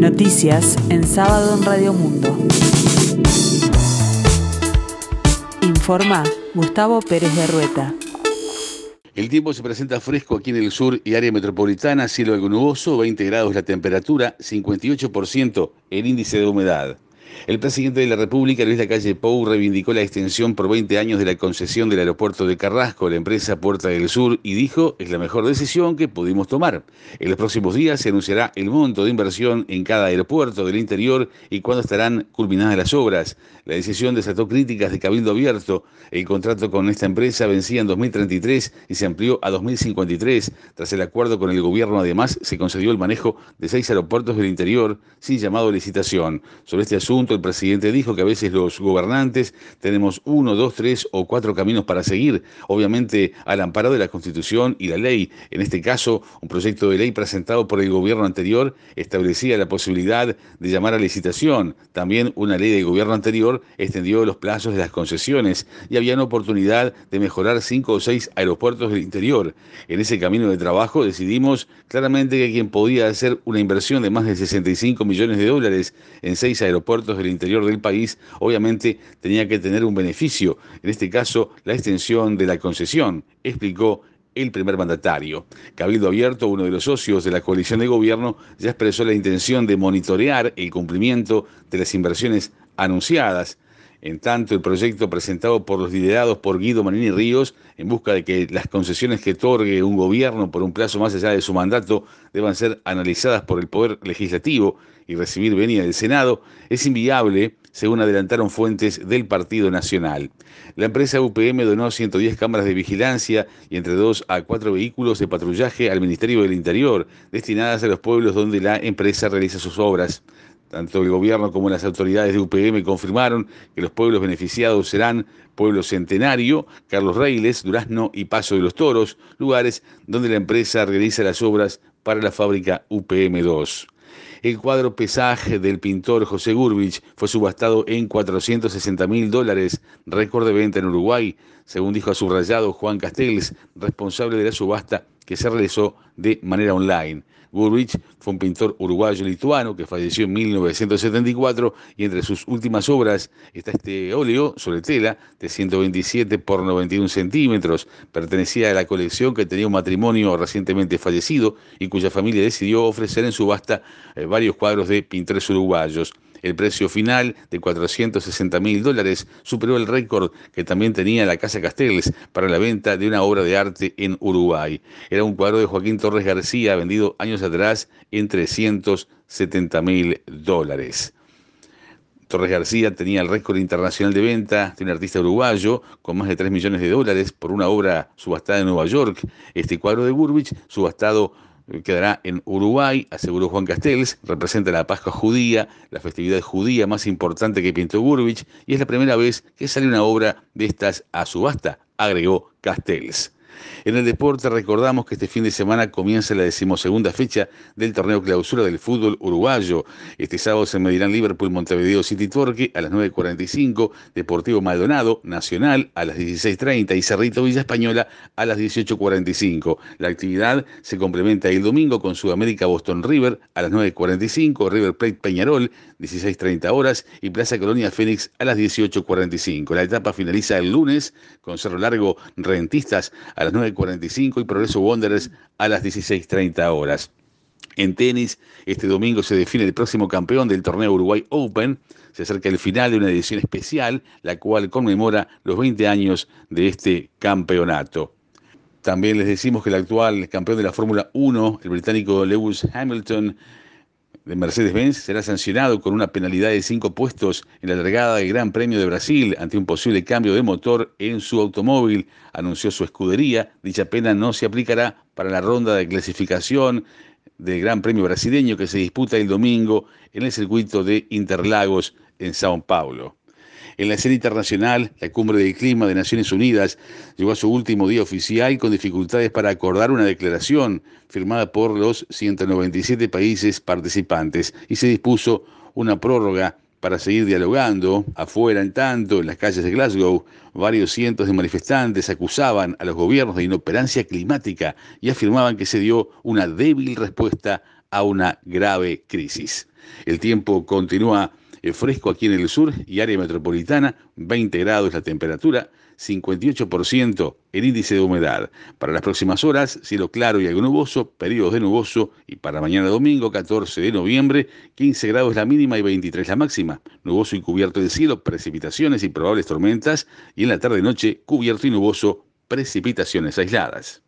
Noticias en sábado en Radio Mundo. Informa Gustavo Pérez de Rueta. El tiempo se presenta fresco aquí en el sur y área metropolitana, cielo algo nuboso, 20 grados la temperatura, 58% el índice de humedad. El presidente de la República, Luis Lacalle Pou, reivindicó la extensión por 20 años de la concesión del aeropuerto de Carrasco a la empresa Puerta del Sur y dijo es la mejor decisión que pudimos tomar. En los próximos días se anunciará el monto de inversión en cada aeropuerto del interior y cuándo estarán culminadas las obras. La decisión desató críticas de Cabildo Abierto. El contrato con esta empresa vencía en 2033 y se amplió a 2053. Tras el acuerdo con el gobierno, además, se concedió el manejo de seis aeropuertos del interior sin llamado a licitación. Sobre este asunto, el presidente dijo que a veces los gobernantes tenemos uno, dos, tres o cuatro caminos para seguir, obviamente al amparo de la Constitución y la ley. En este caso, un proyecto de ley presentado por el gobierno anterior establecía la posibilidad de llamar a licitación. También una ley del gobierno anterior extendió los plazos de las concesiones y había una oportunidad de mejorar cinco o seis aeropuertos del interior. En ese camino de trabajo decidimos claramente que quien podía hacer una inversión de más de 65 millones de dólares en seis aeropuertos del interior del país, obviamente tenía que tener un beneficio, en este caso la extensión de la concesión, explicó el primer mandatario. Cabildo Abierto, uno de los socios de la coalición de gobierno, ya expresó la intención de monitorear el cumplimiento de las inversiones anunciadas. En tanto, el proyecto presentado por los liderados por Guido Manini Ríos, en busca de que las concesiones que otorgue un gobierno por un plazo más allá de su mandato deban ser analizadas por el Poder Legislativo y recibir venia del Senado, es inviable, según adelantaron fuentes del Partido Nacional. La empresa UPM donó 110 cámaras de vigilancia y entre 2 a 4 vehículos de patrullaje al Ministerio del Interior, destinadas a los pueblos donde la empresa realiza sus obras. Tanto el gobierno como las autoridades de UPM confirmaron que los pueblos beneficiados serán Pueblo Centenario, Carlos Reiles, Durazno y Paso de los Toros, lugares donde la empresa realiza las obras para la fábrica UPM2. El cuadro Pesaje del pintor José Gurbich fue subastado en 460 mil dólares, récord de venta en Uruguay, según dijo a subrayado Juan Castells, responsable de la subasta que se realizó de manera online. Gurwitch fue un pintor uruguayo-lituano que falleció en 1974 y entre sus últimas obras está este óleo sobre tela de 127 por 91 centímetros. Pertenecía a la colección que tenía un matrimonio recientemente fallecido y cuya familia decidió ofrecer en subasta eh, varios cuadros de pintores uruguayos. El precio final de 460 mil dólares superó el récord que también tenía la Casa Castells para la venta de una obra de arte en Uruguay. Era un cuadro de Joaquín Torres García vendido años atrás en 370 mil dólares. Torres García tenía el récord internacional de venta de un artista uruguayo con más de 3 millones de dólares por una obra subastada en Nueva York. Este cuadro de Burbich, subastado quedará en Uruguay, aseguró Juan Castells, representa la Pascua judía, la festividad judía más importante que pintó Gurbich, y es la primera vez que sale una obra de estas a subasta, agregó Castells. En el deporte recordamos que este fin de semana comienza la decimosegunda fecha del torneo clausura del fútbol uruguayo. Este sábado se medirán Liverpool, Montevideo City Torque a las 9.45, Deportivo Maldonado, Nacional a las 16.30 y Cerrito Villa Española a las 18.45. La actividad se complementa el domingo con Sudamérica Boston River a las 9.45, River Plate Peñarol 16.30 horas y Plaza Colonia Fénix a las 18.45. La etapa finaliza el lunes con Cerro Largo Rentistas a las 9.45 y Progreso Wanderers a las 16.30 horas. En tenis, este domingo se define el próximo campeón del torneo Uruguay Open. Se acerca el final de una edición especial, la cual conmemora los 20 años de este campeonato. También les decimos que el actual campeón de la Fórmula 1, el británico Lewis Hamilton, de Mercedes-Benz será sancionado con una penalidad de cinco puestos en la largada del Gran Premio de Brasil ante un posible cambio de motor en su automóvil, anunció su escudería. Dicha pena no se aplicará para la ronda de clasificación del Gran Premio brasileño que se disputa el domingo en el circuito de Interlagos en Sao Paulo. En la escena internacional, la cumbre del clima de Naciones Unidas llegó a su último día oficial con dificultades para acordar una declaración firmada por los 197 países participantes y se dispuso una prórroga para seguir dialogando. Afuera, en tanto, en las calles de Glasgow, varios cientos de manifestantes acusaban a los gobiernos de inoperancia climática y afirmaban que se dio una débil respuesta a una grave crisis. El tiempo continúa eh, fresco aquí en el sur y área metropolitana, 20 grados la temperatura, 58% el índice de humedad. Para las próximas horas, cielo claro y algo nuboso, periodos de nuboso y para mañana domingo, 14 de noviembre, 15 grados la mínima y 23 la máxima. Nuboso y cubierto el cielo, precipitaciones y probables tormentas y en la tarde-noche cubierto y nuboso, precipitaciones aisladas.